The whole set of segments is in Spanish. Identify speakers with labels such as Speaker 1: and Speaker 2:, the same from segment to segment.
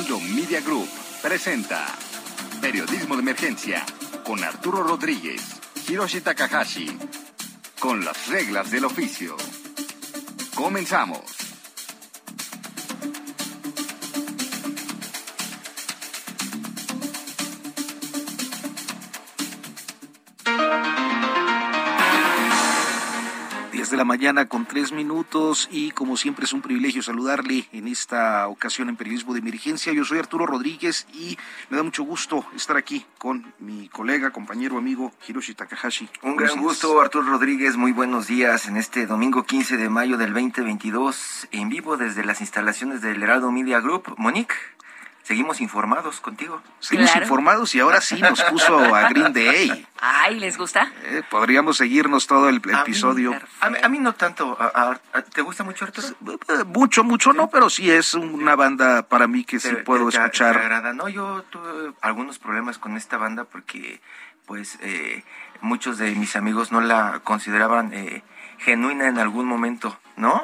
Speaker 1: Heraldo Media Group presenta Periodismo de Emergencia con Arturo Rodríguez, Hiroshi Takahashi, con las reglas del oficio. Comenzamos.
Speaker 2: La mañana con tres minutos y como siempre es un privilegio saludarle en esta ocasión en Periodismo de Emergencia. Yo soy Arturo Rodríguez y me da mucho gusto estar aquí con mi colega, compañero, amigo Hiroshi Takahashi.
Speaker 3: Un gran gusto, Arturo Rodríguez. Muy buenos días en este domingo 15 de mayo del 2022 en vivo desde las instalaciones del Heraldo Media Group. Monique. Seguimos informados contigo.
Speaker 2: Seguimos informados y ahora sí nos puso a Green Day.
Speaker 4: Ay, ¿les gusta?
Speaker 2: Eh, podríamos seguirnos todo el episodio.
Speaker 3: A mí, a mí, no tanto. ¿Te gusta mucho, Arturo?
Speaker 2: Eh, mucho, mucho no, pero sí es una banda para mí que sí puedo escuchar.
Speaker 3: Me agrada. No, yo tuve algunos problemas con esta banda porque, pues, eh, muchos de mis amigos no la consideraban genuina en algún momento, ¿no?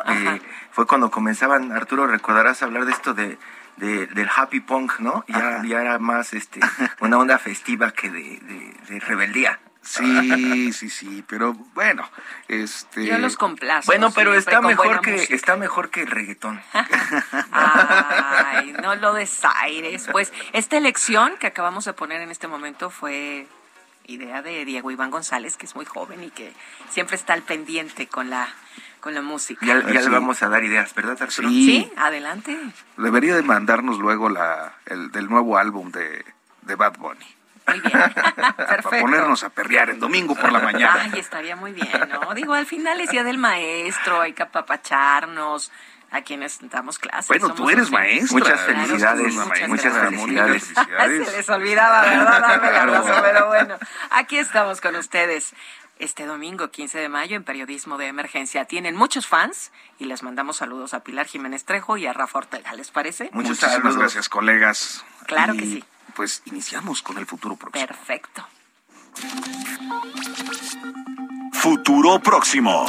Speaker 3: fue cuando comenzaban, Arturo, recordarás hablar de esto de de, del happy punk, ¿no? Ya, ya era más este una onda festiva que de, rebeldía.
Speaker 2: Sí, sí, sí, pero bueno, este
Speaker 4: Yo los complazo.
Speaker 3: Bueno, pero está mejor que está mejor que el reggaetón.
Speaker 4: Ay, no lo desaires. Pues esta elección que acabamos de poner en este momento fue idea de Diego Iván González, que es muy joven y que siempre está al pendiente con la con la música.
Speaker 3: Ya, le vamos a dar ideas, ¿verdad, Arturo?
Speaker 4: Sí. adelante.
Speaker 2: Debería de mandarnos luego la, el del nuevo álbum de, de Bad Bunny.
Speaker 4: Muy bien, perfecto.
Speaker 2: Para ponernos a perrear en domingo por la mañana.
Speaker 4: Ay, estaría muy bien, ¿no? Digo, al final es día del maestro, hay que apapacharnos a quienes damos clases.
Speaker 2: Bueno, tú eres maestra.
Speaker 3: Muchas felicidades, muchas, felicidades.
Speaker 4: Se les olvidaba, ¿verdad? Darme pero bueno, aquí estamos con ustedes este domingo 15 de mayo en Periodismo de Emergencia. Tienen muchos fans y les mandamos saludos a Pilar Jiménez Trejo y a Rafa Ortega, ¿les parece?
Speaker 2: Muchísimas gracias, colegas.
Speaker 4: Claro que sí.
Speaker 2: Pues iniciamos con el futuro próximo.
Speaker 4: Perfecto.
Speaker 1: Futuro próximo.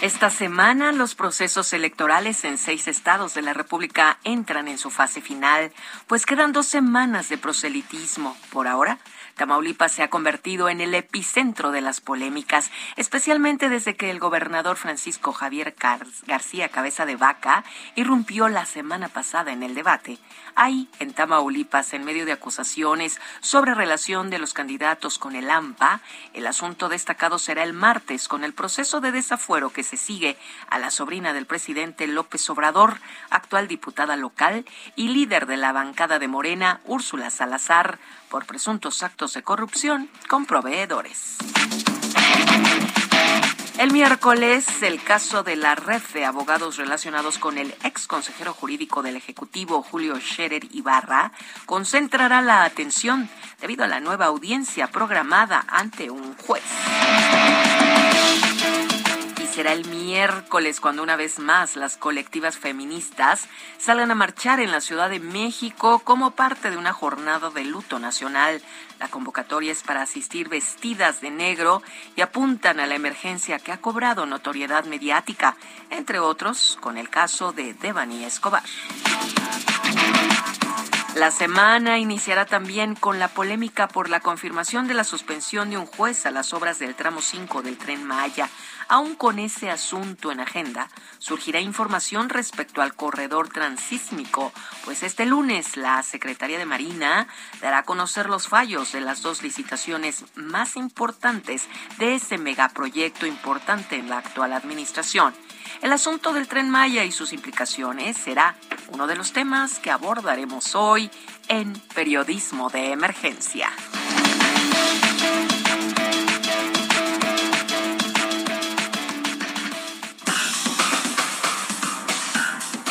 Speaker 4: Esta semana los procesos electorales en seis estados de la República entran en su fase final, pues quedan dos semanas de proselitismo. Por ahora, Tamaulipas se ha convertido en el epicentro de las polémicas, especialmente desde que el gobernador Francisco Javier García Cabeza de Vaca irrumpió la semana pasada en el debate. Ahí, en Tamaulipas, en medio de acusaciones sobre relación de los candidatos con el AMPA, el asunto destacado será el martes con el proceso de desafuero que se sigue a la sobrina del presidente López Obrador, actual diputada local y líder de la bancada de Morena, Úrsula Salazar, por presuntos actos de corrupción con proveedores. El miércoles, el caso de la red de abogados relacionados con el ex consejero jurídico del Ejecutivo, Julio Scherer Ibarra, concentrará la atención debido a la nueva audiencia programada ante un juez será el miércoles cuando una vez más las colectivas feministas salgan a marchar en la Ciudad de México como parte de una jornada de luto nacional. La convocatoria es para asistir vestidas de negro y apuntan a la emergencia que ha cobrado notoriedad mediática, entre otros con el caso de Devani Escobar. La semana iniciará también con la polémica por la confirmación de la suspensión de un juez a las obras del tramo 5 del tren Maya. Aún con ese asunto en agenda, surgirá información respecto al corredor transísmico, pues este lunes la Secretaría de Marina dará a conocer los fallos de las dos licitaciones más importantes de ese megaproyecto importante en la actual administración. El asunto del tren Maya y sus implicaciones será uno de los temas que abordaremos hoy en Periodismo de Emergencia.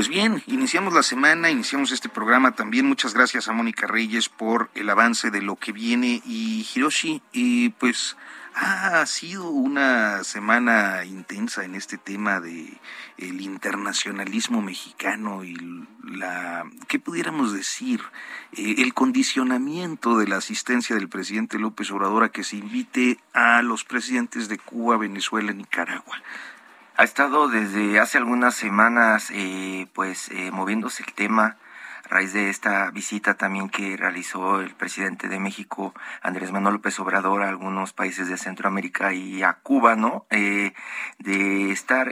Speaker 2: Pues bien, iniciamos la semana, iniciamos este programa. También muchas gracias a Mónica Reyes por el avance de lo que viene. Y Hiroshi, y pues ha sido una semana intensa en este tema de el internacionalismo mexicano y la qué pudiéramos decir eh, el condicionamiento de la asistencia del presidente López Obrador a que se invite a los presidentes de Cuba, Venezuela, Nicaragua
Speaker 3: ha estado desde hace algunas semanas eh, pues eh, moviéndose el tema a raíz de esta visita también que realizó el presidente de México, Andrés Manuel López Obrador, a algunos países de Centroamérica y a Cuba, ¿no? Eh, de estar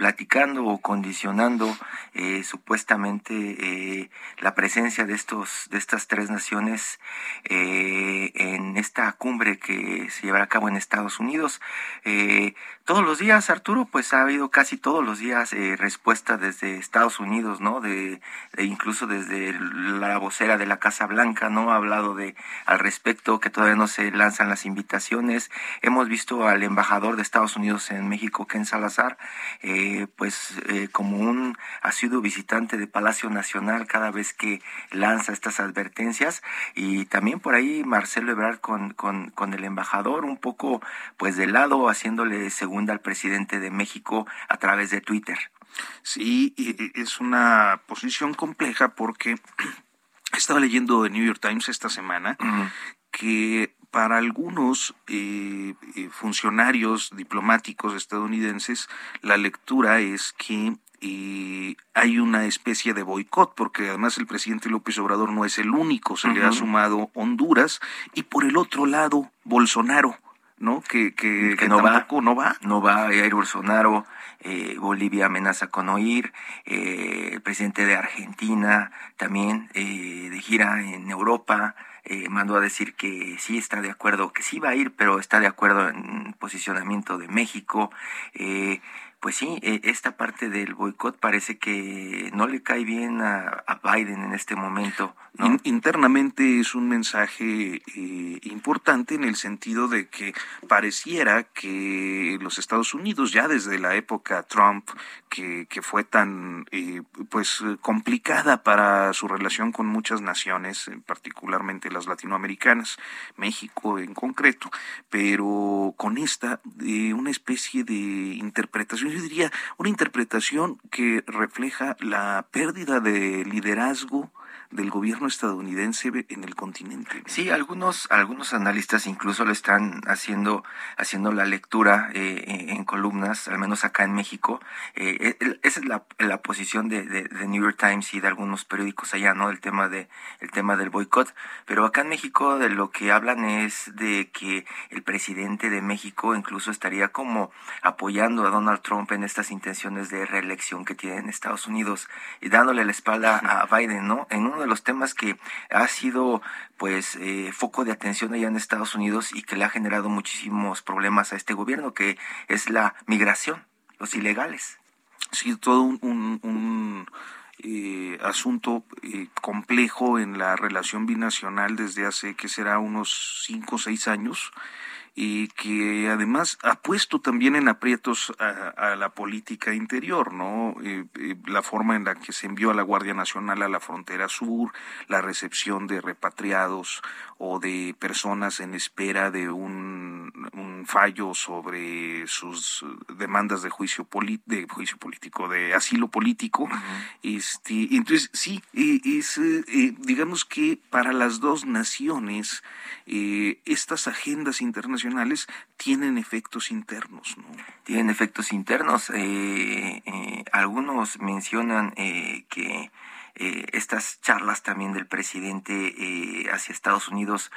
Speaker 3: platicando o condicionando eh, supuestamente eh, la presencia de estos de estas tres naciones eh, en esta cumbre que se llevará a cabo en Estados Unidos. Todos los días Arturo pues ha habido casi todos los días respuesta desde Estados Unidos no de, incluso desde la vocera de la Casa Blanca no ha hablado de al respecto que todavía no se lanzan las invitaciones. Hemos visto al embajador de Estados Unidos en México Ken Salazar eh, eh, pues eh, como un asiduo visitante de Palacio Nacional cada vez que lanza estas advertencias y también por ahí Marcelo Ebrard con, con, con el embajador un poco pues de lado haciéndole segunda al presidente de México a través de Twitter.
Speaker 2: Sí, es una posición compleja porque estaba leyendo el New York Times esta semana que para algunos eh, eh, funcionarios diplomáticos estadounidenses la lectura es que eh, hay una especie de boicot, porque además el presidente López Obrador no es el único, se le ha sumado Honduras y por el otro lado Bolsonaro, ¿no? Que, que,
Speaker 3: no, va, no va. No va a ir Bolsonaro, Bolivia amenaza con oír, el presidente de Argentina también de gira en Europa, eh, mandó a decir que sí está de acuerdo, que sí va a ir, pero está de acuerdo en posicionamiento de México. Eh, pues sí, eh, esta parte del boicot parece que no le cae bien a, Biden en este momento.
Speaker 2: internamente es un mensaje eh, importante en el sentido de que pareciera que los Estados Unidos, ya desde la época Trump, que, que fue tan eh, pues complicada para su relación con muchas naciones, particularmente las latinoamericanas, México en concreto, pero con esta, una especie de interpretación yo diría, una interpretación que refleja la pérdida de liderazgo del gobierno estadounidense en el continente.
Speaker 3: Sí, algunos algunos analistas incluso lo están haciendo haciendo la lectura eh, en columnas, al menos acá en México. Eh, esa es la, la posición de, de, New York Times y de algunos periódicos allá, ¿no? El tema de el tema del boicot. Pero acá en México de lo que hablan es de que el presidente de México incluso estaría como apoyando a Donald Trump en estas intenciones de reelección que tiene en Estados Unidos y dándole la espalda a Biden, ¿no? En un de los temas que ha sido pues eh, foco de atención allá en Estados Unidos y que le ha generado muchísimos problemas a este gobierno, que es la migración, los ilegales.
Speaker 2: Sí, todo un, eh, asunto eh, complejo en la relación binacional desde hace, que será, unos cinco o seis años y que además ha puesto también en aprietos a, la política interior, ¿no? Eh, eh, la forma en la que se envió a la Guardia Nacional a la frontera sur, la recepción de repatriados o de personas en espera de un, un fallo sobre sus demandas de juicio, de juicio político, de asilo político. este, entonces, sí, eh, es, digamos que para las dos naciones, estas agendas internacionales tienen efectos internos, ¿no?
Speaker 3: Tienen efectos internos. Eh, eh, algunos mencionan eh, que estas charlas también del presidente hacia Estados Unidos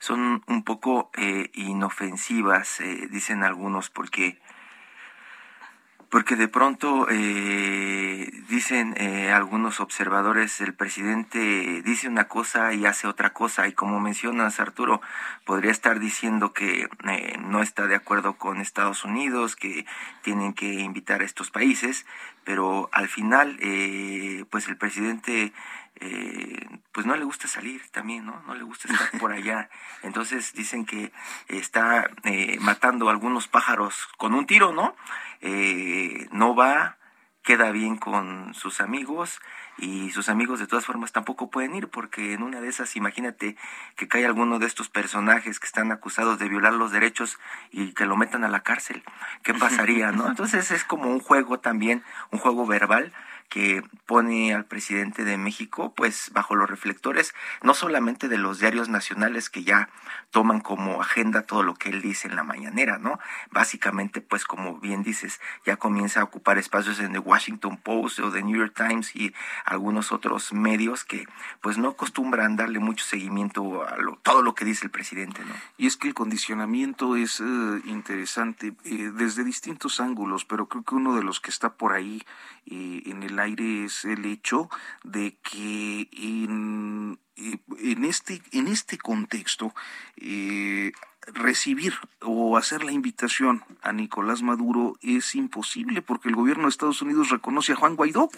Speaker 3: son un poco inofensivas, dicen algunos, porque Porque de pronto eh, dicen eh, algunos observadores, el presidente dice una cosa y hace otra cosa, y como mencionas Arturo, podría estar diciendo que eh, no está de acuerdo con Estados Unidos, que tienen que invitar a estos países, pero al final, pues el presidente pues no le gusta salir también, ¿no? No le gusta estar por allá. Entonces dicen que está matando a algunos pájaros con un tiro, ¿no? eh, no va, queda bien con sus amigos y sus amigos de todas formas tampoco pueden ir porque en una de esas imagínate que cae alguno de estos personajes que están acusados de violar los derechos y que lo metan a la cárcel. ¿Qué pasaría, no? Entonces es como un juego también, un juego verbal que pone al presidente de México pues bajo los reflectores no solamente de los diarios nacionales que ya toman como agenda todo lo que él dice en la mañanera, ¿no? Básicamente pues como bien dices, ya comienza a ocupar espacios en The Washington Post o The New York Times y algunos otros medios que pues no acostumbran darle mucho seguimiento a todo lo que dice el presidente, ¿no?
Speaker 2: Y es que el condicionamiento es eh, interesante eh, desde distintos ángulos, pero creo que uno de los que está por ahí eh, en el aire es el hecho de que en, en, este, en este contexto eh, recibir o hacer la invitación a Nicolás Maduro es imposible porque el gobierno de Estados Unidos reconoce a Juan Guaidó.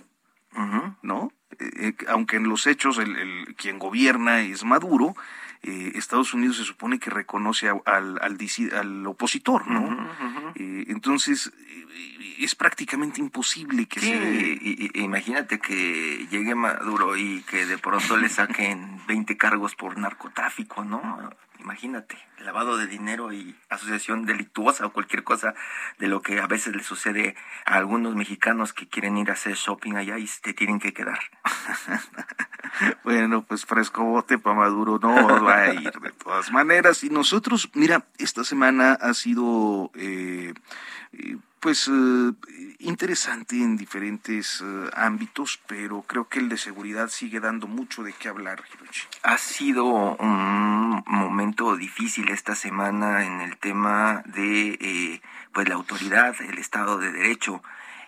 Speaker 2: ¿No? Eh, aunque en los hechos el, quien gobierna es Maduro, eh, Estados Unidos se supone que reconoce al, al, opositor, ¿no? Eh, entonces, eh, es prácticamente imposible que
Speaker 3: se... imagínate que llegue Maduro y que de pronto le saquen 20 cargos por narcotráfico, ¿no? Imagínate, lavado de dinero y asociación delictuosa o cualquier cosa de lo que a veces le sucede a algunos mexicanos que quieren ir a hacer shopping allá y te tienen que quedar.
Speaker 2: bueno, pues fresco bote para Maduro no va a ir de todas maneras. Y nosotros, mira, esta semana ha sido... Eh, eh, pues eh, interesante en diferentes eh, ámbitos, pero creo que el de seguridad sigue dando mucho de qué hablar, Hiroshi.
Speaker 3: Ha sido un momento difícil esta semana en el tema de eh, pues la autoridad, el Estado de Derecho.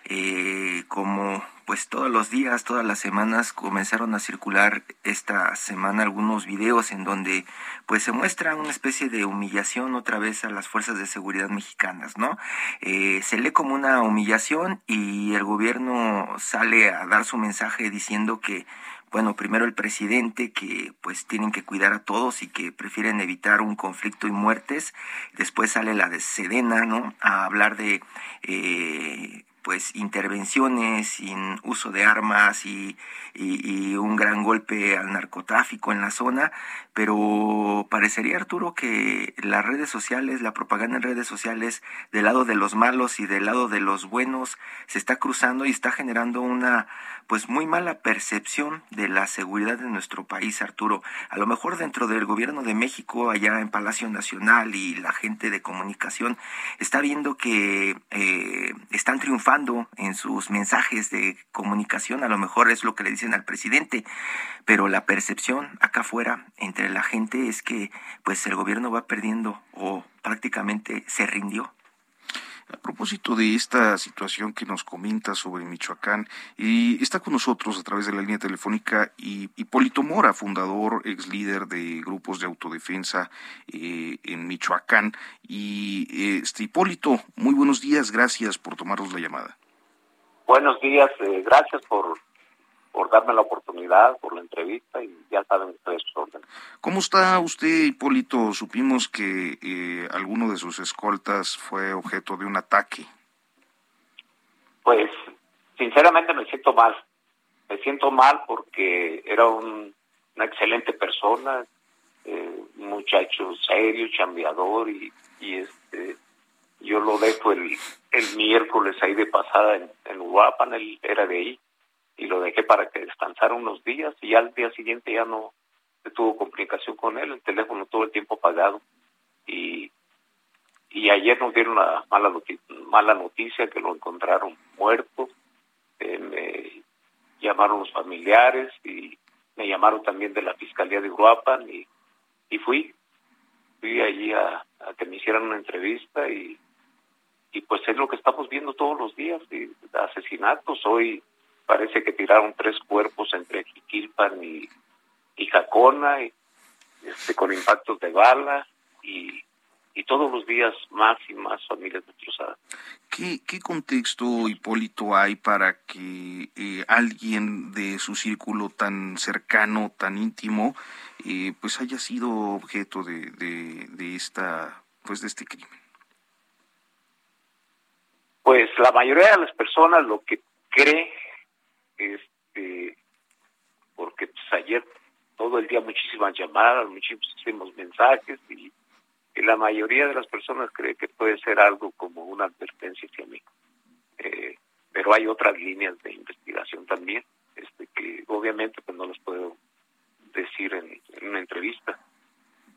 Speaker 3: Eh, como pues todos los días, todas las semanas comenzaron a circular esta semana algunos videos en donde pues se muestra una especie de humillación otra vez a las fuerzas de seguridad mexicanas, ¿no? Eh, se lee como una humillación y el gobierno sale a dar su mensaje diciendo que bueno, primero el presidente que pues tienen que cuidar a todos y que prefieren evitar un conflicto y muertes. Después sale la de Sedena, ¿no? A hablar de eh, pues intervenciones sin uso de armas y, y, un gran golpe al narcotráfico en la zona, pero parecería Arturo que las redes sociales, la propaganda en redes sociales del lado de los malos y del lado de los buenos se está cruzando y está generando una pues muy mala percepción de la seguridad de nuestro país, Arturo. A lo mejor dentro del gobierno de México, allá en Palacio Nacional y la gente de comunicación está viendo que eh, están triunfando en sus mensajes de comunicación, a lo mejor es lo que le dicen al presidente, pero la percepción acá afuera entre la gente es que pues el gobierno va perdiendo o prácticamente se rindió.
Speaker 2: A propósito de esta situación que nos comenta sobre Michoacán, y está con nosotros a través de la línea telefónica Hipólito Mora, fundador, ex líder de grupos de autodefensa eh, en Michoacán. Y este Hipólito, muy buenos días, gracias por tomarnos la llamada.
Speaker 5: Buenos días, eh, gracias por por darme la oportunidad, por la entrevista y ya saben ustedes sus órdenes.
Speaker 2: ¿Cómo está usted, Hipólito? Supimos que eh, alguno de sus escoltas fue objeto de un ataque.
Speaker 5: Pues, sinceramente me siento mal. Me siento mal porque era un, una excelente persona, eh, muchacho serio, chambeador y, y este yo lo dejo el, el miércoles ahí de pasada en, en Uruapan, él era de ahí y lo dejé para que descansara unos días y al día siguiente ya no tuvo complicación con él, el teléfono todo el tiempo apagado y y ayer nos dieron una mala noticia, mala noticia que lo encontraron muerto, eh, me llamaron los familiares y me llamaron también de la Fiscalía de Uruapan y, y fui, fui allí a, que me hicieran una entrevista y y pues es lo que estamos viendo todos los días, asesinatos. Hoy parece que tiraron tres cuerpos entre Jiquilpan y, y Jacona, este, con impactos de bala, y, y todos los días más y más familias destrozadas.
Speaker 2: ¿Qué, qué contexto, Hipólito, hay para que eh, alguien de su círculo tan cercano, tan íntimo, eh, pues haya sido objeto de, de, de, esta, pues de este crimen?
Speaker 5: Pues la mayoría de las personas lo que cree, este, porque pues ayer todo el día muchísimas llamadas, muchísimos mensajes y y la mayoría de las personas cree que puede ser algo como una advertencia hacia mí. Eh, pero hay otras líneas de investigación también, este, que obviamente pues no las puedo decir en, una entrevista.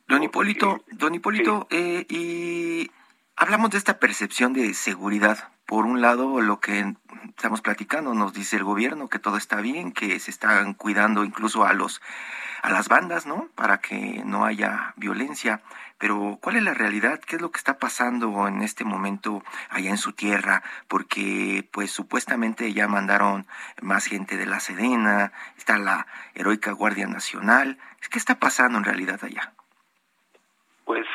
Speaker 3: Don Hipólito, don Hipólito, eh, y hablamos de esta percepción de seguridad. Por un lado, lo que estamos platicando, nos dice el gobierno que todo está bien, que se están cuidando incluso a los a las bandas, ¿no? Para que no haya violencia. Pero ¿cuál es la realidad? ¿Qué es lo que está pasando en este momento allá en su tierra? Porque pues supuestamente ya mandaron más gente de la Sedena, está la heroica Guardia Nacional. ¿Qué está pasando en realidad allá?
Speaker 5: Pues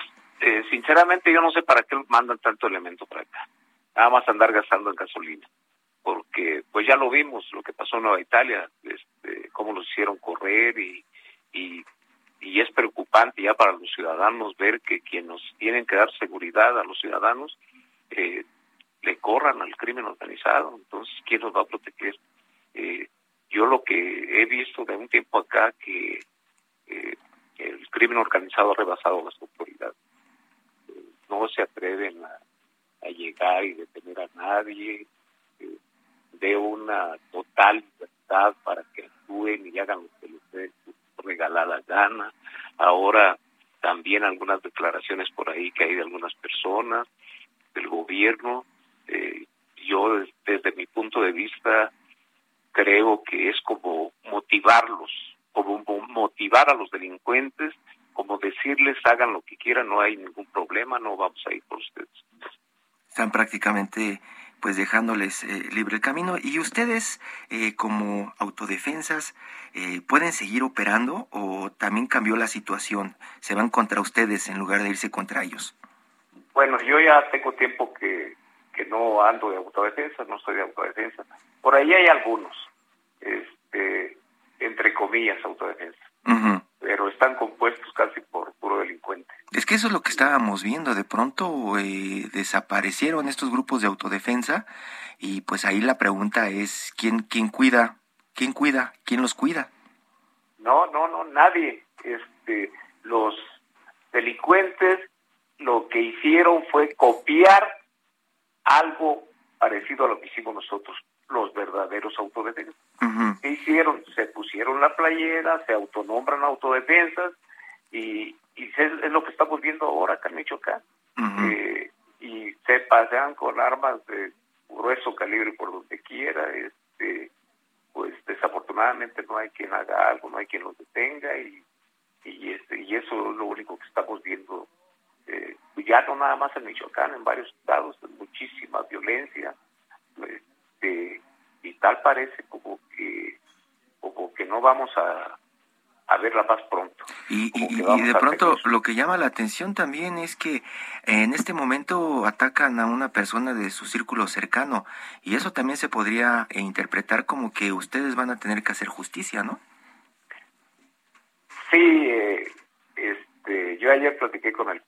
Speaker 5: eh, sinceramente yo no sé para qué mandan tanto elemento para acá. Nada más andar gastando en gasolina porque pues ya lo vimos lo que pasó en Nueva Italia, este, cómo los hicieron correr y y, es preocupante ya para los ciudadanos ver que quienes tienen que dar seguridad a los ciudadanos eh, le corran al crimen organizado. Entonces, ¿quién nos va a proteger? Eh, yo lo que he visto de un tiempo acá que eh, el crimen organizado ha rebasado las autoridades. No se atreven a, llegar y detener a nadie. de una total libertad para que actúen y hagan lo que les dé regalada gana. Ahora también algunas declaraciones por ahí que hay de algunas personas, del gobierno. Eh, yo desde mi punto de vista creo que es como motivarlos, como motivar a los delincuentes, como decirles hagan lo que quieran, no hay ningún problema, no vamos a ir por ustedes.
Speaker 3: Están prácticamente pues dejándoles eh, libre el camino. ¿Y ustedes eh, como autodefensas eh, pueden seguir operando o también cambió la situación? ¿Se van contra ustedes en lugar de irse contra ellos?
Speaker 5: Bueno, yo ya tengo tiempo que, que no ando de autodefensa, no soy de autodefensa. Por ahí hay algunos, este, entre comillas, autodefensa. Pero están compuestos casi por puro delincuente.
Speaker 3: Es que eso es lo que estábamos viendo. De pronto eh, desaparecieron estos grupos de autodefensa y pues ahí la pregunta es quién quién cuida, quién cuida, quién los cuida.
Speaker 5: No, no, no, nadie. Este, los delincuentes lo que hicieron fue copiar algo parecido a lo que hicimos nosotros, los verdaderos autodefensas. ¿Qué hicieron? Se pusieron la playera, se autonombran autodefensas y, y es, lo que estamos viendo ahora acá en Michoacán. Eh, y se pasean con armas de grueso calibre por donde quiera. Este, pues desafortunadamente no hay quien haga algo, no hay quien los detenga y, y, este, y eso es lo único que estamos viendo. Eh, ya no nada más en Michoacán, en varios estados, muchísima violencia. Este, y tal parece como que como que no vamos a a verla más pronto.
Speaker 3: Y, y, de pronto lo que llama la atención también es que en este momento atacan a una persona de su círculo cercano y eso también se podría interpretar como que ustedes van a tener que hacer justicia, ¿no?
Speaker 5: Sí, eh, este, yo ayer platiqué con el,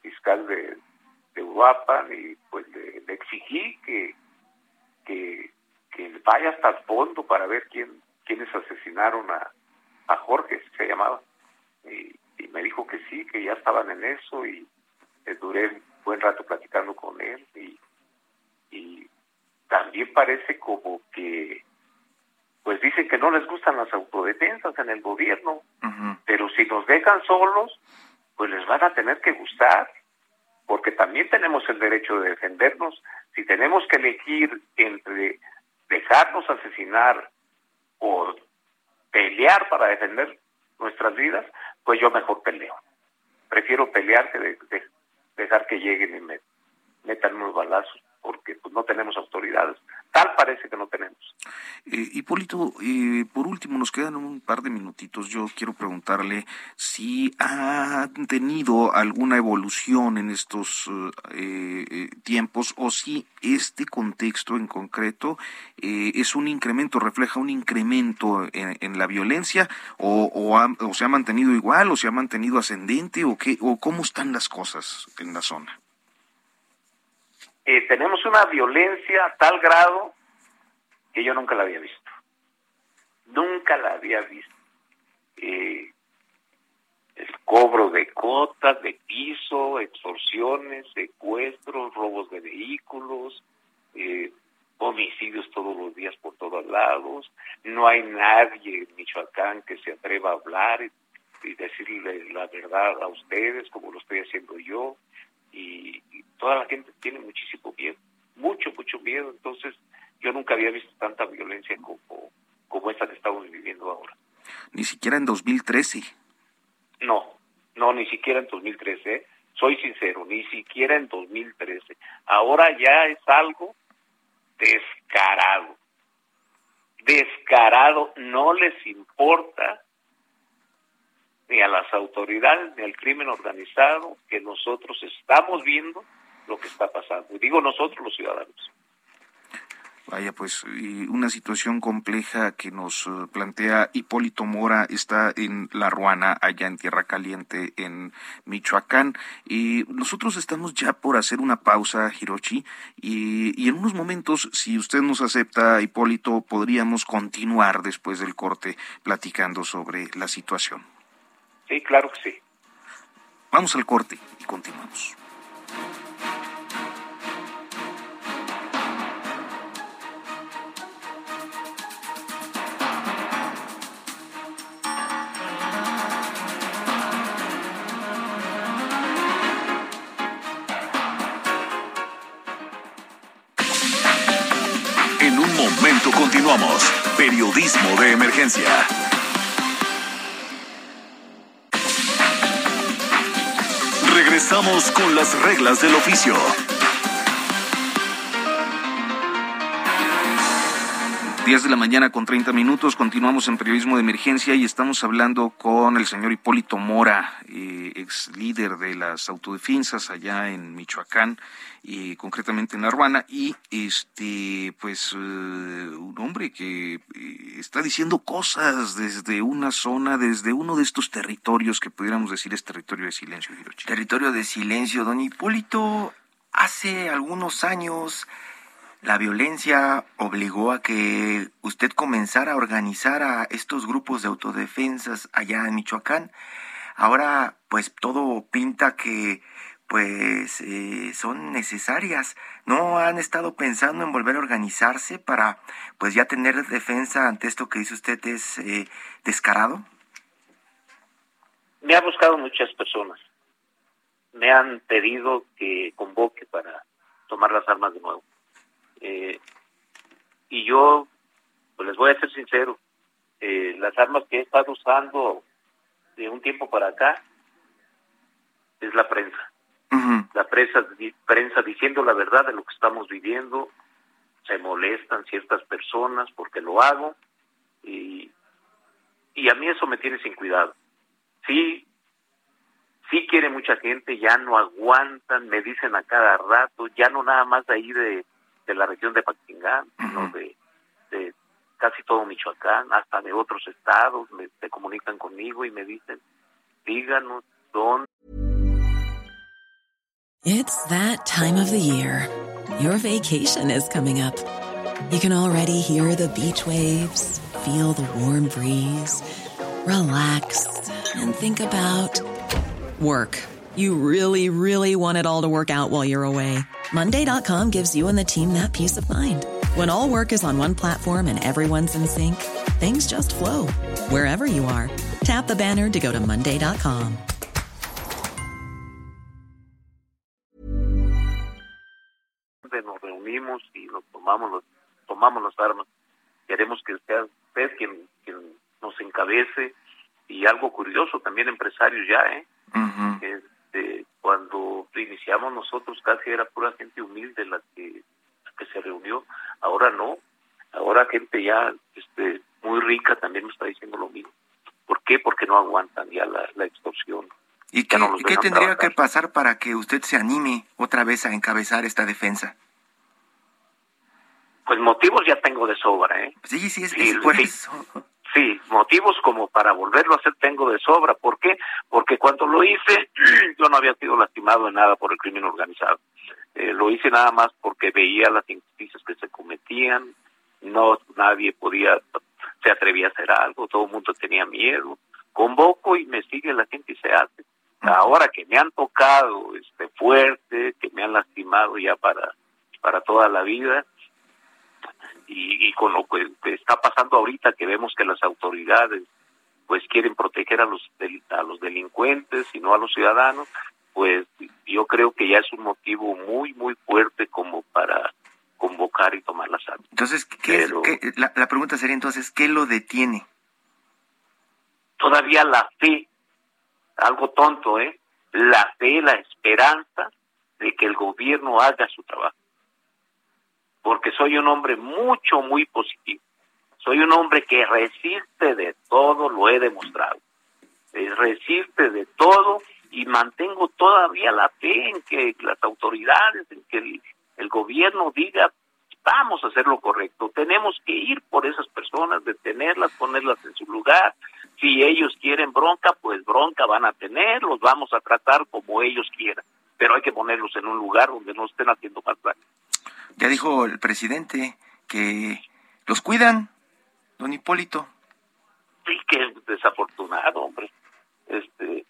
Speaker 5: fiscal de, de Uruapan y pues le, exigí que, que, que vaya hasta el fondo para ver quién quiénes asesinaron a, a Jorge, se llamaba. Y, me dijo que sí, que ya estaban en eso y duré un buen rato platicando con él y, y también parece como que pues dicen que no les gustan las autodefensas en el gobierno, pero si nos dejan solos, pues les van a tener que gustar, porque también tenemos el derecho de defendernos. Si tenemos que elegir entre dejarnos asesinar o pelear para defender nuestras vidas, pues yo mejor peleo. Prefiero pelear que dejar que lleguen y me metan unos balazos. Porque pues, no tenemos autoridades. Tal parece que no tenemos.
Speaker 2: Eh, Hipólito, eh, por último, nos quedan un par de minutitos. Yo quiero preguntarle si ha tenido alguna evolución en estos eh, eh, tiempos o si este contexto en concreto es un incremento, refleja un incremento en, la violencia o, o, se ha mantenido igual o se ha mantenido ascendente o, qué, o cómo están las cosas en la zona.
Speaker 5: Tenemos una violencia a tal grado que yo nunca la había visto. Nunca la había visto. Eh, el cobro de cotas, de piso, extorsiones, secuestros, robos de vehículos, eh, homicidios todos los días por todos lados. No hay nadie en Michoacán que se atreva a hablar y, decirle la verdad a ustedes como lo estoy haciendo yo. Y toda la gente tiene muchísimo miedo, mucho, mucho miedo. Entonces, yo nunca había visto tanta violencia como, como esta que estamos viviendo ahora.
Speaker 2: Ni siquiera en 2013.
Speaker 5: No, no, ni siquiera en 2013. ¿eh? Soy sincero, ni siquiera en 2013. Ahora ya es algo descarado. Descarado, no les importa ni a las autoridades ni al crimen organizado que nosotros estamos viendo lo que está pasando. Y digo nosotros los ciudadanos.
Speaker 2: Vaya, pues una situación compleja que nos eh, plantea Hipólito Mora está en La Ruana, allá en Tierra Caliente, en Michoacán. Y nosotros estamos ya por hacer una pausa, Hirochi, y, y en unos momentos, si usted nos acepta, Hipólito, podríamos continuar después del corte platicando sobre la situación.
Speaker 5: Sí, claro que sí.
Speaker 2: Vamos al corte y continuamos.
Speaker 1: Continuamos. Periodismo de emergencia. Regresamos con las reglas del oficio.
Speaker 2: 10 de la mañana con 30 minutos, continuamos en periodismo de emergencia y estamos hablando con el señor Hipólito Mora, eh, ex líder de las autodefensas allá en Michoacán y concretamente en La y este, pues eh, un hombre que eh, está diciendo cosas desde una zona, desde uno de estos territorios que pudiéramos decir es territorio de silencio, Hirochi.
Speaker 3: Territorio de silencio, don Hipólito, hace algunos años la violencia obligó a que usted comenzara a organizar a estos grupos de autodefensas allá en Michoacán. Ahora, pues todo pinta que pues eh, son necesarias. ¿No han estado pensando en volver a organizarse para pues ya tener defensa ante esto que dice usted es eh, descarado?
Speaker 5: Me ha buscado muchas personas. Me han pedido que convoque para tomar las armas de nuevo. Eh, y yo, pues les voy a ser sincero, eh, las armas que he estado usando de un tiempo para acá es la prensa. La prensa, prensa diciendo la verdad de lo que estamos viviendo, se molestan ciertas personas porque lo hago y, y a mí eso me tiene sin cuidado. Sí, sí quiere mucha gente, ya no aguantan, me dicen a cada rato, ya no nada más de ahí de, de la región de Paquingán, sino de, de, casi todo Michoacán, hasta de otros estados, me, se comunican conmigo y me dicen, díganos dónde.
Speaker 6: It's that time of the year. Your vacation is coming up. You can already hear the beach waves, feel the warm breeze, relax, and think about work. You really, really want it all to work out while you're away. Monday.com gives you and the team that peace of mind. When all work is on one platform and everyone's in sync, things just flow wherever you are. Tap the banner to go to Monday.com.
Speaker 5: Nos reunimos y nos tomamos, los, tomamos las armas. Queremos que sea usted quien, quien nos encabece. Y algo curioso, también empresarios ya, ¿eh? Uh -huh. Este, cuando iniciamos nosotros casi era pura gente humilde la que cambió, ahora no, ahora gente ya este, muy rica también me está diciendo lo mismo. ¿Por qué? Porque no aguantan ya la, extorsión.
Speaker 3: ¿Y qué, ¿qué tendría que pasar para que usted se anime otra vez a encabezar esta defensa?
Speaker 5: Pues motivos ya tengo de sobra, ¿eh?
Speaker 3: Sí, sí, es, sí, por eso.
Speaker 5: Sí, motivos como para volverlo a hacer tengo de sobra. ¿Por qué? Porque cuando lo hice, yo no había sido lastimado en nada por el crimen organizado. Eh, lo hice nada más porque veía las injusticias que se cometían, no nadie podía, se atrevía a hacer algo, todo el mundo tenía miedo. Convoco y me sigue la gente y se hace. Ahora que me han tocado este fuerte, que me han lastimado ya para para toda la vida, y, con lo que, está pasando ahorita que vemos que las autoridades pues quieren proteger a los a los delincuentes y no a los ciudadanos pues yo creo que ya es un motivo muy muy fuerte como para convocar y tomar las armas.
Speaker 3: Entonces ¿qué la, la pregunta sería entonces qué lo detiene
Speaker 5: todavía la fe algo tonto eh la fe la esperanza de que el gobierno haga su trabajo porque soy un hombre mucho, muy positivo. Soy un hombre que resiste de todo, lo he demostrado. Eh, resiste de todo y mantengo todavía la fe en que las autoridades, en que el, gobierno diga, vamos a hacer lo correcto. Tenemos que ir por esas personas, detenerlas, ponerlas en su lugar. Si ellos quieren bronca, pues bronca van a tener, los vamos a tratar como ellos quieran. Pero hay que ponerlos en un lugar donde no estén haciendo más daño.
Speaker 3: Ya dijo el presidente que los cuidan, don Hipólito.
Speaker 5: Sí, que desafortunado, hombre. Este,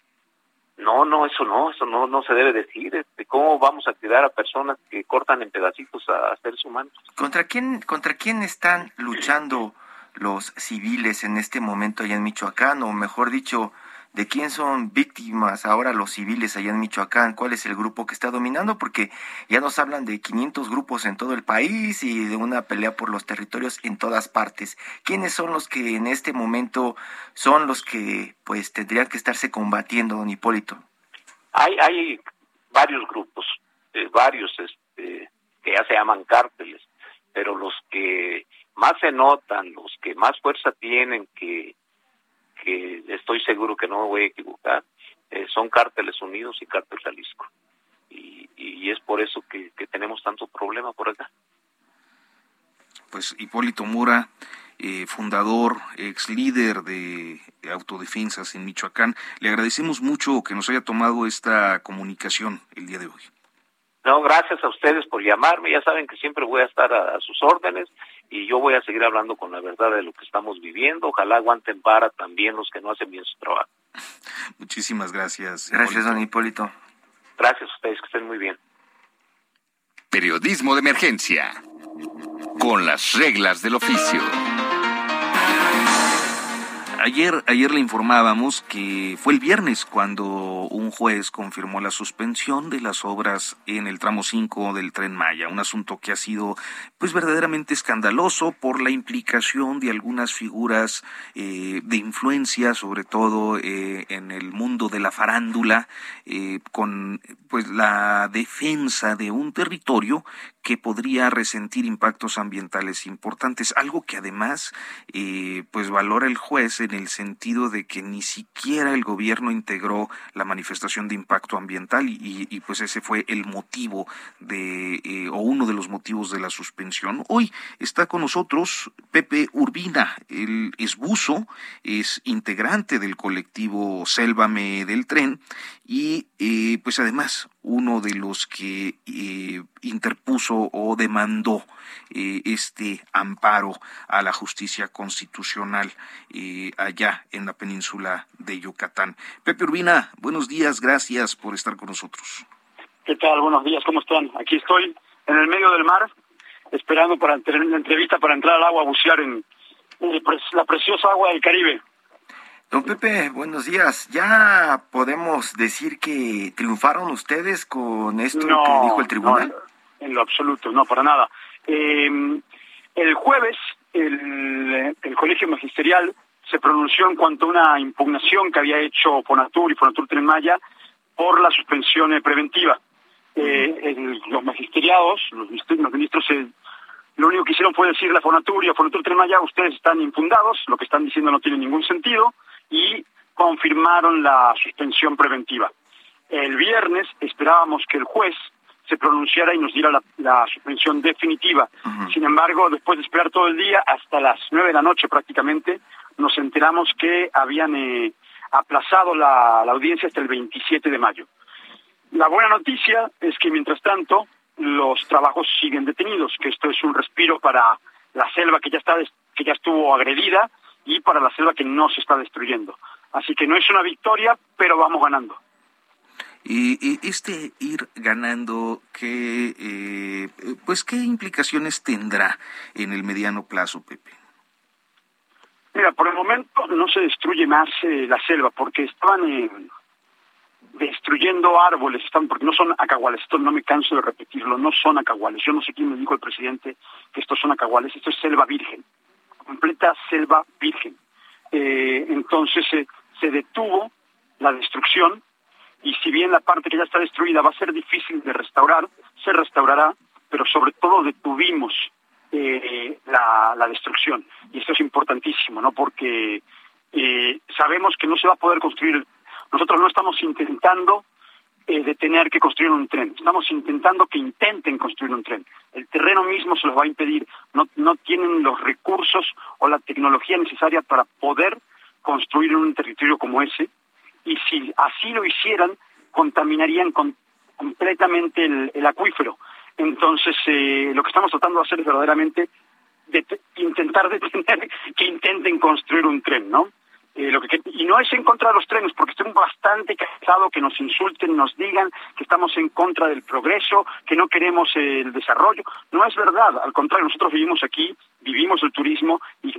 Speaker 5: no, no, eso no, eso no, no se debe decir. Este, ¿Cómo vamos a cuidar a personas que cortan en pedacitos a, a seres humanos?
Speaker 3: ¿Contra quién, contra quién están luchando los civiles en este momento allá en Michoacán? O mejor dicho, de quién son víctimas ahora los civiles allá en Michoacán, cuál es el grupo que está dominando, porque ya nos hablan de 500 grupos en todo el país y de una pelea por los territorios en todas partes. ¿Quiénes son los que en este momento son los que pues tendrían que estarse combatiendo, don Hipólito?
Speaker 5: Hay, hay varios grupos, eh, varios este, que ya se llaman cárteles, pero los que más se notan, los que más fuerza tienen, que que estoy seguro que no me voy a equivocar, eh, son Cárteles Unidos y Cártel Jalisco. Y, y es por eso que, tenemos tanto problema por acá.
Speaker 2: Pues Hipólito Mura, eh, fundador, ex líder de autodefensas en Michoacán, le agradecemos mucho que nos haya tomado esta comunicación el día de hoy.
Speaker 5: No, gracias a ustedes por llamarme. Ya saben que siempre voy a estar a, sus órdenes y yo voy a seguir hablando con la verdad de lo que estamos viviendo. Ojalá aguanten para también los que no hacen bien su trabajo.
Speaker 2: Muchísimas gracias.
Speaker 3: Gracias, don Hipólito.
Speaker 5: Gracias a ustedes, que estén muy bien.
Speaker 1: Periodismo de emergencia. Con las reglas del oficio.
Speaker 2: Ayer, ayer le informábamos que fue el viernes cuando un juez confirmó la suspensión de las obras en el tramo 5 del tren Maya, un asunto que ha sido pues verdaderamente escandaloso por la implicación de algunas figuras eh, de influencia, sobre todo eh, en el mundo de la farándula, eh, con pues la defensa de un territorio que podría resentir impactos ambientales importantes, algo que además eh, pues valora el juez en el sentido de que ni siquiera el gobierno integró la manifestación de impacto ambiental y, pues ese fue el motivo de eh, o uno de los motivos de la suspensión. Hoy está con nosotros Pepe Urbina, él es buzo, es integrante del colectivo Sélvame del Tren y eh, pues además uno de los que eh, interpuso o demandó eh, este amparo a la justicia constitucional eh, allá en la península de Yucatán. Pepe Urbina, buenos días, gracias por estar con nosotros.
Speaker 7: ¿Qué tal? Buenos días, ¿cómo están? Aquí estoy en el medio del mar, esperando para tener una entrevista para entrar al agua a bucear en la preciosa agua del Caribe.
Speaker 3: Don Pepe, buenos días. ¿Ya podemos decir que triunfaron ustedes con esto que dijo el tribunal?
Speaker 7: No, en lo absoluto, no, para nada. Eh, el jueves, el, Colegio Magisterial se pronunció en cuanto a una impugnación que había hecho Fonatur y Fonatur Maya por la suspensión preventiva. Eh, los magisteriados, los, ministros se, lo único que hicieron fue decirle a Fonatur y a Fonatur Tremaya, ustedes están infundados, lo que están diciendo no tiene ningún sentido, y confirmaron la suspensión preventiva. El viernes esperábamos que el juez se pronunciara y nos diera la, suspensión definitiva. Sin embargo, después de esperar todo el día, hasta las nueve de la noche prácticamente, nos enteramos que habían eh, aplazado la, la audiencia hasta el 27 de mayo. La buena noticia es que, mientras tanto, los trabajos siguen detenidos, que esto es un respiro para la selva que ya está que ya estuvo agredida y para la selva que no se está destruyendo. Así que no es una victoria, pero vamos ganando.
Speaker 2: Y, este ir ganando, ¿qué, eh, pues, ¿qué implicaciones tendrá en el mediano plazo, Pepe?
Speaker 7: Mira, por el momento no se destruye más eh, la selva, porque estaban eh, destruyendo árboles, están, porque no son acaguales, esto no me canso de repetirlo, no son acaguales. Yo no sé quién me dijo el presidente que estos son acaguales, esto es selva virgen, completa selva virgen. entonces se detuvo la destrucción y si bien la parte que ya está destruida va a ser difícil de restaurar, se restaurará, pero sobre todo detuvimos eh, la, destrucción. Y esto es importantísimo, ¿no? Porque eh, sabemos que no se va a poder construir. Nosotros no estamos intentando eh, detener que construir un tren, estamos intentando que intenten construir un tren. El terreno mismo se los va a impedir. No, no tienen los recursos o la tecnología necesaria para poder construir en un territorio como ese y si así lo hicieran, contaminarían completamente el, acuífero. Entonces, eh, lo que estamos tratando de hacer es verdaderamente intentar detener que intenten construir un tren, ¿no? Eh, y no es en contra de los trenes, porque estoy bastante cansado que nos insulten, nos digan que estamos en contra del progreso, que no queremos el desarrollo. No es verdad, al contrario, nosotros vivimos aquí, vivimos el turismo, y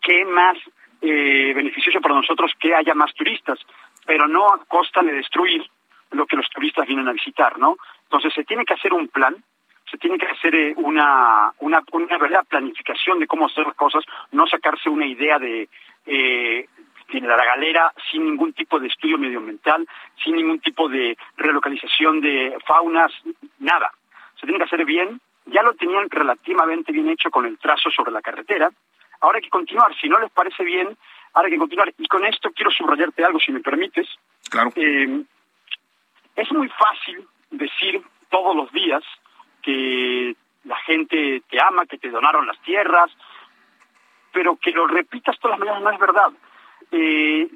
Speaker 7: qué más eh, beneficioso para nosotros que haya más turistas pero no a costa de destruir lo que los turistas vienen a visitar, ¿no? Entonces se tiene que hacer un plan, se tiene que hacer eh, una, una, una verdadera planificación de cómo hacer las cosas, no sacarse una idea de, eh, de la galera sin ningún tipo de estudio medioambiental, sin ningún tipo de relocalización de faunas, nada. Se tiene que hacer bien, ya lo tenían relativamente bien hecho con el trazo sobre la carretera, ahora hay que continuar, si no les parece bien, Ahora hay que continuar. Y con esto quiero subrayarte algo, si me permites.
Speaker 2: Claro.
Speaker 7: Eh, es muy fácil decir todos los días que la gente te ama, que te donaron las tierras, pero que lo repitas todas las mañanas no es verdad. Eh,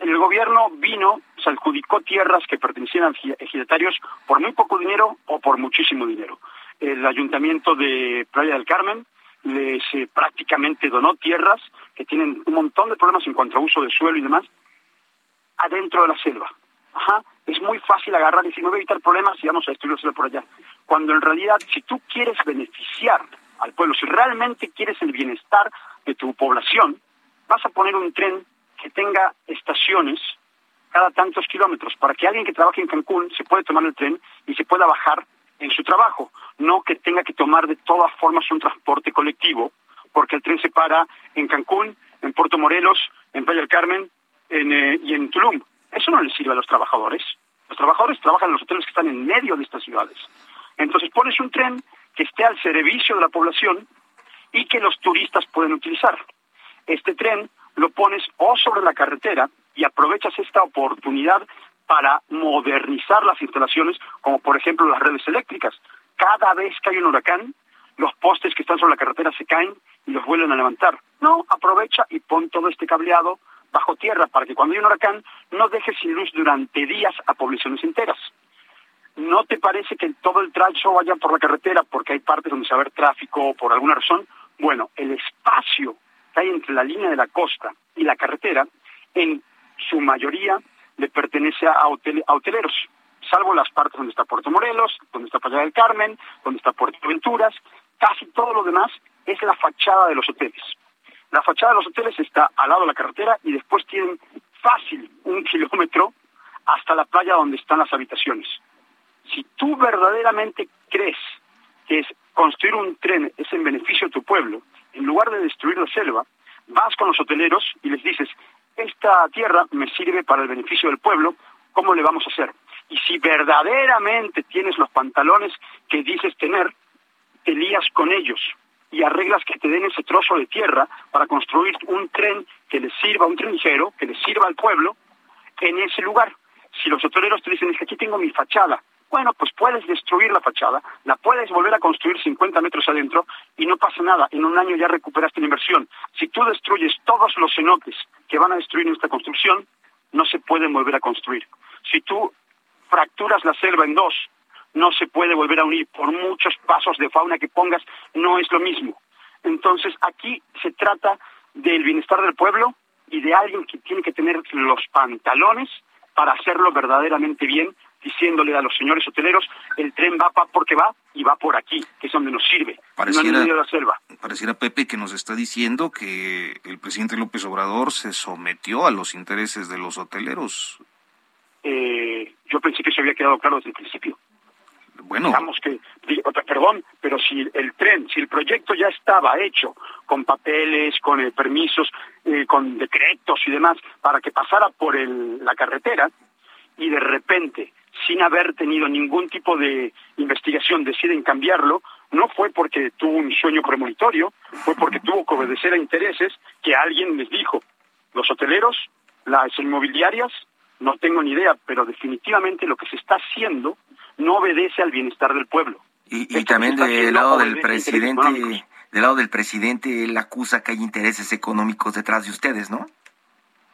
Speaker 7: el gobierno vino, se adjudicó tierras que pertenecían a ejidatarios por muy poco dinero o por muchísimo dinero. El ayuntamiento de Playa del Carmen les eh, prácticamente donó tierras que tienen un montón de problemas en cuanto a uso de suelo y demás, adentro de la selva. Ajá. Es muy fácil agarrar y decir, no voy a evitar problemas y vamos a destruirlo por allá. Cuando en realidad, si tú quieres beneficiar al pueblo, si realmente quieres el bienestar de tu población, vas a poner un tren que tenga estaciones cada tantos kilómetros para que alguien que trabaje en Cancún se pueda tomar el tren y se pueda bajar en su trabajo, no que tenga que tomar de todas formas un transporte colectivo, porque el tren se para en Cancún, en Puerto Morelos, en Playa del Carmen eh, y en Tulum. Eso no le sirve a los trabajadores. Los trabajadores trabajan en los hoteles que están en medio de estas ciudades. Entonces pones un tren que esté al servicio de la población y que los turistas pueden utilizar. Este tren lo pones o sobre la carretera y aprovechas esta oportunidad para modernizar las instalaciones, como por ejemplo las redes eléctricas. Cada vez que hay un huracán, los postes que están sobre la carretera se caen y los vuelven a levantar. No, aprovecha y pon todo este cableado bajo tierra para que cuando hay un huracán no deje sin luz durante días a poblaciones enteras. ¿No te parece que todo el tracho vaya por la carretera porque hay partes donde se va a haber tráfico por alguna razón? Bueno, el espacio que hay entre la línea de la costa y la carretera, en su mayoría le pertenece a, hoteleros, salvo las partes donde está Puerto Morelos, donde está Playa del Carmen, donde está Puerto Venturas, casi todo lo demás es la fachada de los hoteles. La fachada de los hoteles está al lado de la carretera y después tienen fácil un kilómetro hasta la playa donde están las habitaciones. Si tú verdaderamente crees que construir un tren es en beneficio de tu pueblo, en lugar de destruir la selva, vas con los hoteleros y les dices, esta tierra me sirve para el beneficio del pueblo, ¿cómo le vamos a hacer? Y si verdaderamente tienes los pantalones que dices tener, te lías con ellos, y arreglas que te den ese trozo de tierra para construir un tren que le sirva, un tren ligero, que le sirva al pueblo en ese lugar. Si los hoteleros te dicen, es que aquí tengo mi fachada, bueno, pues puedes destruir la fachada, la puedes volver a construir 50 metros adentro y no pasa nada. En un año ya recuperaste la inversión. Si tú destruyes todos los cenotes que van a destruir esta construcción, no se pueden volver a construir. Si tú fracturas la selva en dos, no se puede volver a unir. Por muchos pasos de fauna que pongas, no es lo mismo. Entonces, aquí se trata del bienestar del pueblo y de alguien que tiene que tener los pantalones para hacerlo verdaderamente bien diciéndole a los señores hoteleros, el tren va porque va y va por aquí, que es donde nos sirve,
Speaker 2: pareciera,
Speaker 7: no la selva.
Speaker 2: Pareciera, Pepe, que nos está diciendo que el presidente López Obrador se sometió a los intereses de los hoteleros.
Speaker 7: Eh, yo pensé que se había quedado claro desde el principio.
Speaker 2: Bueno.
Speaker 7: Digamos que, perdón, pero si el tren, si el proyecto ya estaba hecho con papeles, con eh, permisos, eh, con decretos y demás, para que pasara por el, la carretera, y de repente sin haber tenido ningún tipo de investigación, deciden cambiarlo, no fue porque tuvo un sueño premonitorio, fue porque tuvo que obedecer a intereses que alguien les dijo. Los hoteleros, las inmobiliarias, no tengo ni idea, pero definitivamente lo que se está haciendo no obedece al bienestar del pueblo.
Speaker 3: Y, también del lado del presidente, del lado del presidente, él acusa que hay intereses económicos detrás de ustedes, ¿no?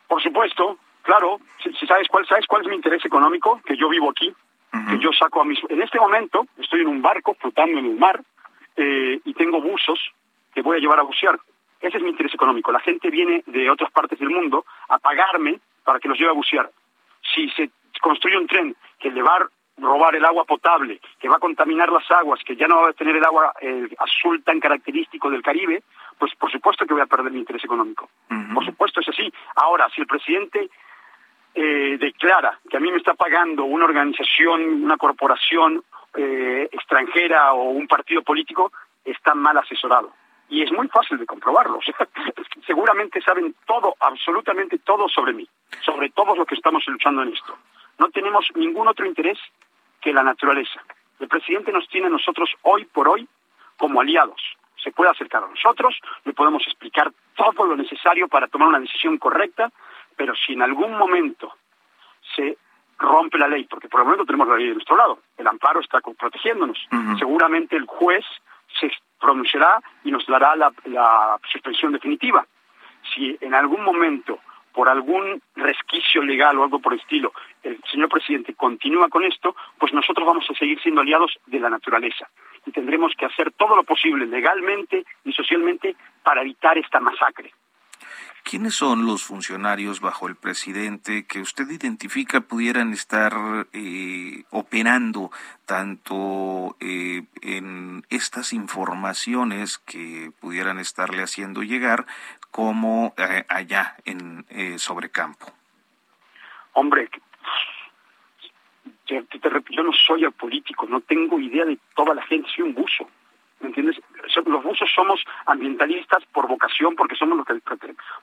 Speaker 7: Por supuesto, Claro, si, sabes cuál sabes cuál es mi interés económico, que yo vivo aquí, que yo saco a mis... En este momento estoy en un barco flotando en el mar eh, y tengo buzos que voy a llevar a bucear. Ese es mi interés económico. La gente viene de otras partes del mundo a pagarme para que los lleve a bucear. Si se construye un tren que le va a robar el agua potable, que va a contaminar las aguas, que ya no va a tener el agua azul tan característico del Caribe, pues por supuesto que voy a perder mi interés económico. Por supuesto es así. Ahora, si el presidente eh, declara que a mí me está pagando una organización, una corporación eh, extranjera o un partido político, está mal asesorado. Y es muy fácil de comprobarlo. seguramente saben todo, absolutamente todo sobre mí, sobre todo lo que estamos luchando en esto. No tenemos ningún otro interés que la naturaleza. El presidente nos tiene a nosotros hoy por hoy como aliados. Se puede acercar a nosotros, le podemos explicar todo lo necesario para tomar una decisión correcta, pero si en algún momento se rompe la ley, porque por el momento tenemos la ley de nuestro lado, el amparo está protegiéndonos, seguramente el juez se pronunciará y nos dará la, la suspensión definitiva. Si en algún momento por algún resquicio legal o algo por el estilo, el señor presidente continúa con esto, pues nosotros vamos a seguir siendo aliados de la naturaleza y tendremos que hacer todo lo posible legalmente y socialmente para evitar esta masacre.
Speaker 2: ¿Quiénes son los funcionarios bajo el presidente que usted identifica pudieran estar eh, operando tanto eh, en estas informaciones que pudieran estarle haciendo llegar como eh, allá en Sobrecampo?
Speaker 7: Hombre, yo no soy político, no tengo idea de toda la gente, soy un buzo. ¿Me entiendes? Los buzos somos ambientalistas por vocación porque somos los que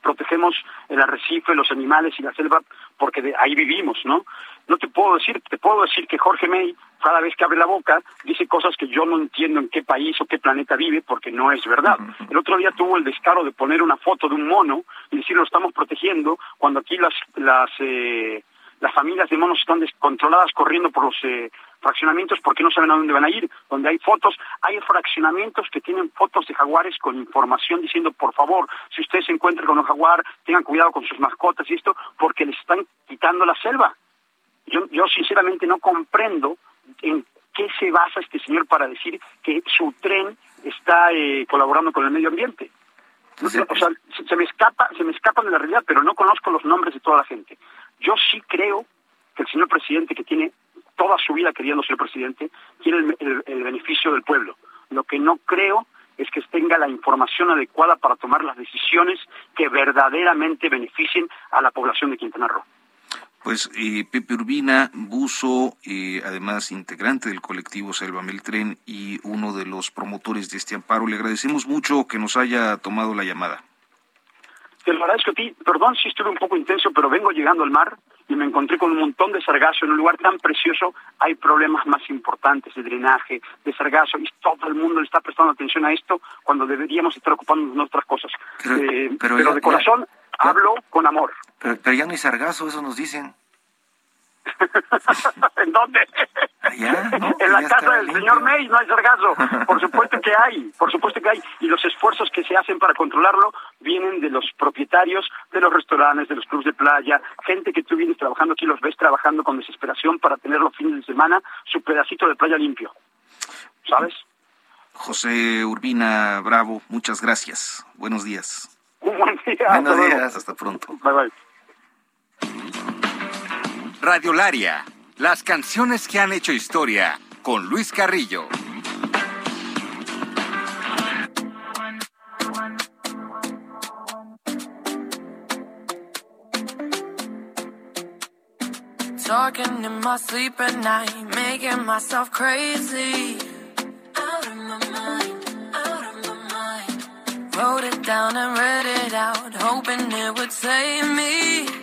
Speaker 7: protegemos el arrecife, los animales y la selva porque de ahí vivimos, ¿no? No te puedo decir, te puedo decir que Jorge May cada vez que abre la boca dice cosas que yo no entiendo en qué país o qué planeta vive porque no es verdad. El otro día tuvo el descaro de poner una foto de un mono y decir lo estamos protegiendo cuando aquí las las eh, las familias de monos están descontroladas corriendo por los eh, fraccionamientos porque no saben a dónde van a ir, donde hay fotos, hay fraccionamientos que tienen fotos de jaguares con información diciendo, por favor, si ustedes se encuentran con un jaguar, tengan cuidado con sus mascotas y esto, porque les están quitando la selva. Yo, yo sinceramente no comprendo en qué se basa este señor para decir que su tren está eh, colaborando con el medio ambiente. O sea, se, me escapa, se me escapan de la realidad, pero no conozco los nombres de toda la gente. Yo sí creo que el señor presidente, que tiene toda su vida queriendo ser presidente, tiene el, beneficio del pueblo. Lo que no creo es que tenga la información adecuada para tomar las decisiones que verdaderamente beneficien a la población de Quintana Roo.
Speaker 2: Pues eh, Pepe Urbina, buzo, eh, además integrante del colectivo Selva Meltren y uno de los promotores de este amparo, le agradecemos mucho que nos haya tomado la llamada.
Speaker 7: Te lo agradezco a ti. Perdón si estuve un poco intenso, pero vengo llegando al mar y me encontré con un montón de sargazo en un lugar tan precioso. Hay problemas más importantes de drenaje, de sargazo, y todo el mundo le está prestando atención a esto cuando deberíamos estar ocupándonos de otras cosas. Pero, eh, de corazón hablo con amor.
Speaker 3: Pero, pero ya no hay sargazo, eso nos dicen.
Speaker 7: ¿En dónde? en la casa del señor May no hay sargazo. Por supuesto que hay, por supuesto que hay. Y los esfuerzos que se hacen para controlarlo vienen de los propietarios de los restaurantes, de los clubes de playa, gente que tú vienes trabajando aquí, los ves trabajando con desesperación para tener los fines de semana su pedacito de playa limpio. ¿Sabes?
Speaker 2: José Urbina Bravo, muchas gracias. Buenos días.
Speaker 7: Un buen día.
Speaker 2: Buenos días, hasta pronto.
Speaker 7: Bye bye.
Speaker 1: Radiolaria, las canciones que han hecho historia, con Luis Carrillo.
Speaker 8: Talking in my sleep at night, making myself crazy. Out of my mind, out of my mind. Wrote it down and read it out, hoping it would save me.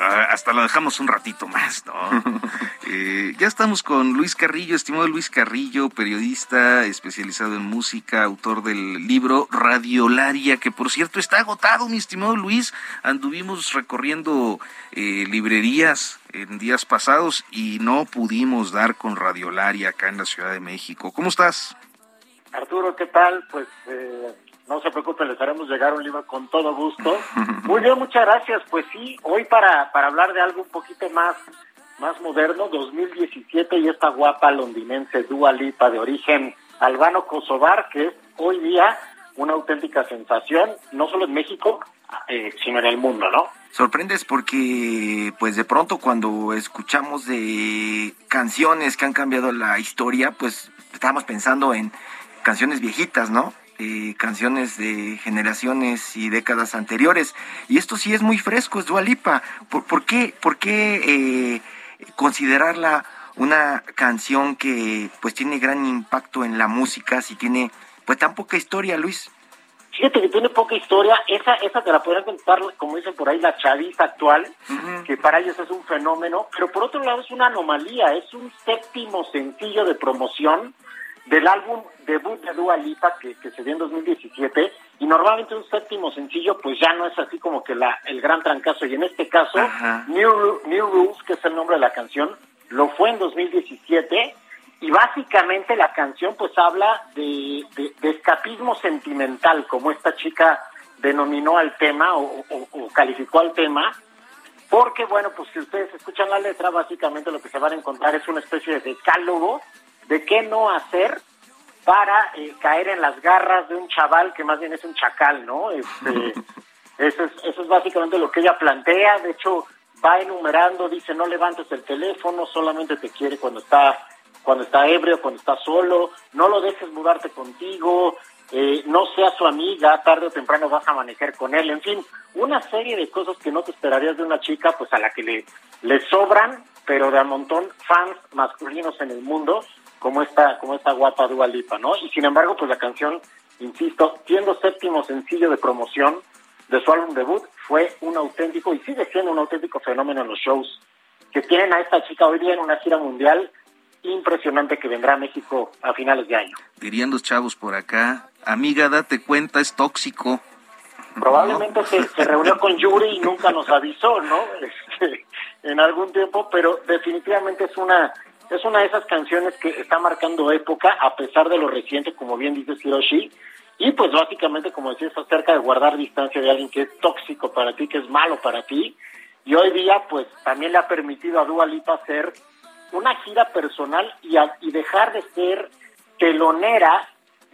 Speaker 2: hasta lo dejamos un ratito más, ¿no? eh, ya estamos con Luis Carrillo, estimado Luis Carrillo, periodista especializado en música, autor del libro Radiolaria, que por cierto está agotado, mi estimado Luis. Anduvimos recorriendo eh, librerías en días pasados y no pudimos dar con Radiolaria acá en la Ciudad de México. ¿Cómo estás?
Speaker 9: Arturo, ¿qué tal? Pues eh, no se preocupe, les haremos llegar un libro con todo gusto. Muy bien, muchas gracias. Pues sí, hoy para, para hablar de algo un poquito más, más moderno, 2017 y esta guapa londinense Dua Lipa de origen albano-kosovar, que es hoy día una auténtica sensación, no solo en México, eh, sino en el mundo, ¿no?
Speaker 3: Sorprendes porque, pues de pronto cuando escuchamos de canciones que han cambiado la historia, pues estamos pensando en canciones viejitas, ¿no? Eh, canciones de generaciones y décadas anteriores. Y esto sí es muy fresco, es Dualipa. ¿Por, por qué, por qué eh, considerarla una canción que pues tiene gran impacto en la música si tiene pues tan poca historia, Luis?
Speaker 9: Fíjate que tiene poca historia, esa, esa te la podrían contar, como dicen por ahí, la chaviza actual, que para ellos es un fenómeno, pero por otro lado es una anomalía, es un séptimo sencillo de promoción del álbum debut de Dua Lipa que, se dio en 2017 y normalmente un séptimo sencillo pues ya no es así como que la, el gran trancazo y en este caso New, New Rules que es el nombre de la canción lo fue en 2017 y básicamente la canción pues habla de, de, escapismo sentimental como esta chica denominó al tema o, o calificó al tema porque bueno pues si ustedes escuchan la letra básicamente lo que se van a encontrar es una especie de decálogo de qué no hacer para eh, caer en las garras de un chaval que más bien es un chacal, ¿no? Este, eso, es, eso es básicamente lo que ella plantea. De hecho, va enumerando, dice, no levantes el teléfono, solamente te quiere cuando está cuando está ebrio, cuando está solo, no lo dejes mudarte contigo, eh, no seas su amiga, tarde o temprano vas a manejar con él, en fin, una serie de cosas que no te esperarías de una chica, pues a la que le, le sobran, pero de a montón, fans masculinos en el mundo, como esta, como esta guapa Dua Lipa, ¿no? Y sin embargo, pues la canción, insisto, siendo séptimo sencillo de promoción de su álbum debut, fue un auténtico, y sigue siendo un auténtico fenómeno en los shows que tienen a esta chica hoy día en una gira mundial impresionante que vendrá a México a finales de año.
Speaker 2: Dirían los chavos por acá, amiga, date cuenta, es tóxico.
Speaker 9: Probablemente se, se, reunió con Yuri y nunca nos avisó, ¿no? Este, en algún tiempo, pero definitivamente es una es una de esas canciones que está marcando época, a pesar de lo reciente, como bien dice Hiroshi, y pues básicamente, como decías, acerca de guardar distancia de alguien que es tóxico para ti, que es malo para ti, y hoy día pues también le ha permitido a Dua Lipa hacer una gira personal y, y dejar de ser telonera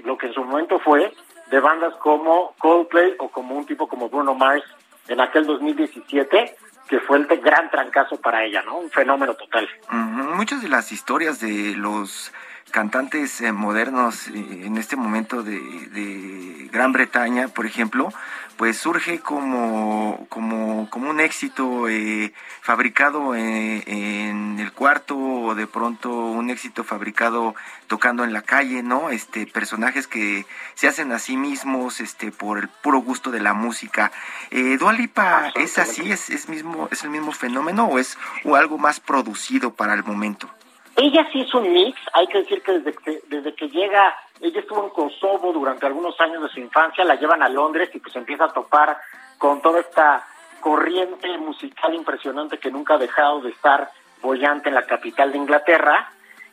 Speaker 9: lo que en su momento fue de bandas como Coldplay o como un tipo como Bruno Mars en aquel 2017 que fue el gran trancazo para ella, ¿no? Un fenómeno total.
Speaker 3: Muchas de las historias de los cantantes eh, modernos eh, en este momento de, Gran Bretaña, por ejemplo, pues surge como, como, como un éxito eh, fabricado en, el cuarto o de pronto un éxito fabricado tocando en la calle, ¿no? Este, personajes que se hacen a sí mismos este, por el puro gusto de la música. Eh, ¿Dualipa es así? ¿Es, es, mismo, ¿Es el mismo fenómeno o es o algo más producido para el momento?
Speaker 9: Ella sí es un mix, hay que decir que desde que, desde que llega, ella estuvo en Kosovo durante algunos años de su infancia, la llevan a Londres y pues empieza a topar con toda esta corriente musical impresionante que nunca ha dejado de estar bollante en la capital de Inglaterra.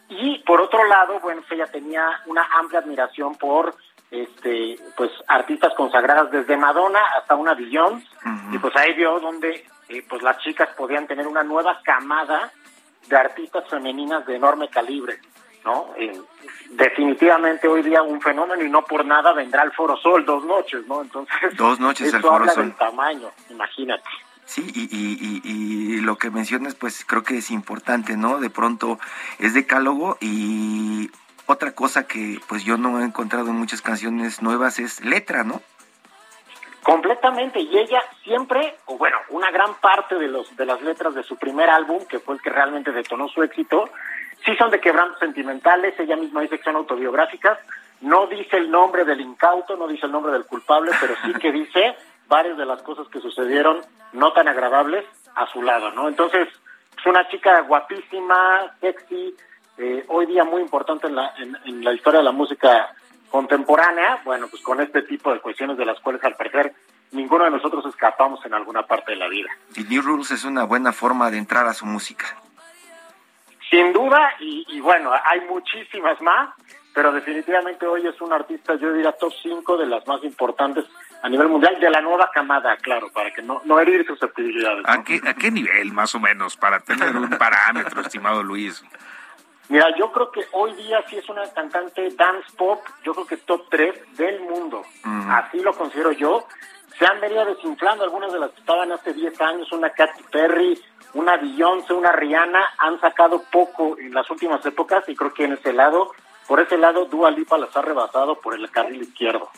Speaker 9: Y por otro lado, bueno, pues, ella tenía una amplia admiración por este pues artistas consagradas desde Madonna hasta una Beyoncé y pues ahí vio donde eh, pues las chicas podían tener una nueva camada de artistas femeninas de enorme calibre, ¿no? Eh, definitivamente hoy día un fenómeno y no por nada vendrá el Foro Sol dos noches, ¿no? Entonces,
Speaker 3: dos noches el Foro
Speaker 9: habla
Speaker 3: Sol.
Speaker 9: del tamaño, imagínate.
Speaker 3: Sí, y, y, y, lo que mencionas, pues creo que es importante, ¿no? De pronto es decálogo y otra cosa que pues yo no he encontrado en muchas canciones nuevas es letra, ¿no?
Speaker 9: Completamente, y ella siempre, o bueno, una gran parte de, los, de las letras de su primer álbum, que fue el que realmente detonó su éxito, sí son de quebrantos sentimentales, ella misma dice que son autobiográficas, no dice el nombre del incauto, no dice el nombre del culpable, pero sí que dice varias de las cosas que sucedieron no tan agradables a su lado, ¿no? Entonces, es una chica guapísima, sexy, eh, hoy día muy importante en la, en la historia de la música contemporánea, bueno, pues con este tipo de cuestiones de las cuales al parecer ninguno de nosotros escapamos en alguna parte de la vida.
Speaker 3: Y New Rules es una buena forma de entrar a su música.
Speaker 9: Sin duda, y, bueno, hay muchísimas más, pero definitivamente hoy es un artista, yo diría, top 5 de las más importantes a nivel mundial, de la nueva camada, claro, para que no, no herir susceptibilidades.
Speaker 2: ¿A, qué, ¿A qué nivel, más o menos, para tener un parámetro, estimado Luis?
Speaker 9: Mira, yo creo que hoy día sí es una cantante dance pop, yo creo que es top 3 del mundo. Así lo considero yo. Se han venido desinflando algunas de las que estaban hace 10 años, una Katy Perry, una Beyoncé, una Rihanna, han sacado poco en las últimas épocas y creo que en ese lado, por ese lado, Dua Lipa las ha rebasado por el carril izquierdo.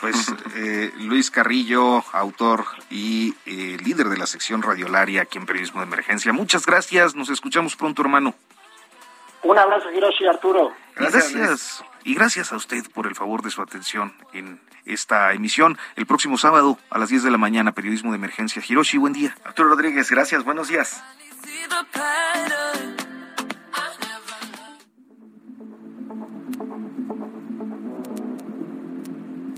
Speaker 2: Pues eh, Luis Carrillo, autor y eh, líder de la sección radiolaria aquí en Periodismo de Emergencia. Muchas gracias, nos escuchamos pronto, hermano.
Speaker 9: Un abrazo, Hiroshi Arturo.
Speaker 2: Gracias. Y gracias a usted por el favor de su atención en esta emisión. El próximo sábado a las 10 de la mañana, Periodismo de Emergencia. Hiroshi, buen día.
Speaker 3: Arturo Rodríguez, gracias. Buenos días.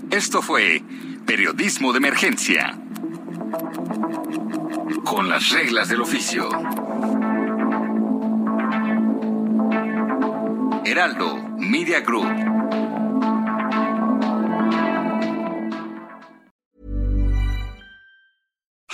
Speaker 1: Esto fue Periodismo de Emergencia. Con las reglas del oficio. Heraldo Media Group.